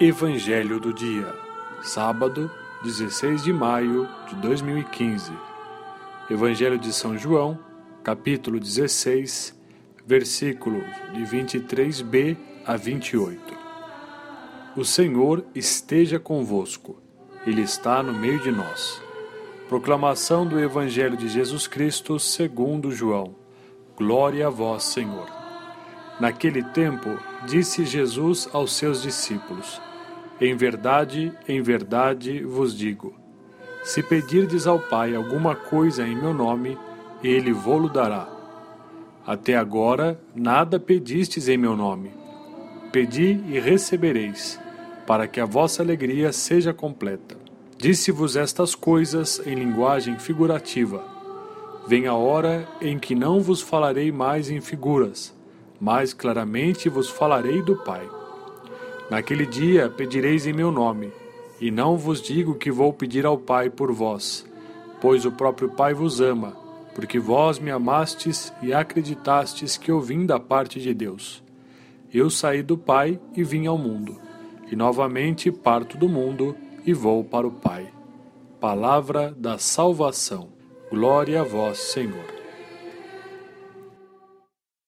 Evangelho do Dia, sábado, 16 de maio de 2015. Evangelho de São João, capítulo 16, versículos de 23b a 28. O Senhor esteja convosco, Ele está no meio de nós. Proclamação do Evangelho de Jesus Cristo segundo João. Glória a vós, Senhor. Naquele tempo, disse Jesus aos seus discípulos: em verdade, em verdade vos digo: se pedirdes ao Pai alguma coisa em meu nome, ele vô-lo dará. Até agora nada pedistes em meu nome. Pedi e recebereis, para que a vossa alegria seja completa. Disse-vos estas coisas em linguagem figurativa. Vem a hora em que não vos falarei mais em figuras, mas claramente vos falarei do Pai. Naquele dia pedireis em meu nome, e não vos digo que vou pedir ao Pai por vós, pois o próprio Pai vos ama, porque vós me amastes e acreditastes que eu vim da parte de Deus. Eu saí do Pai e vim ao mundo, e novamente parto do mundo e vou para o Pai. Palavra da salvação. Glória a vós, Senhor.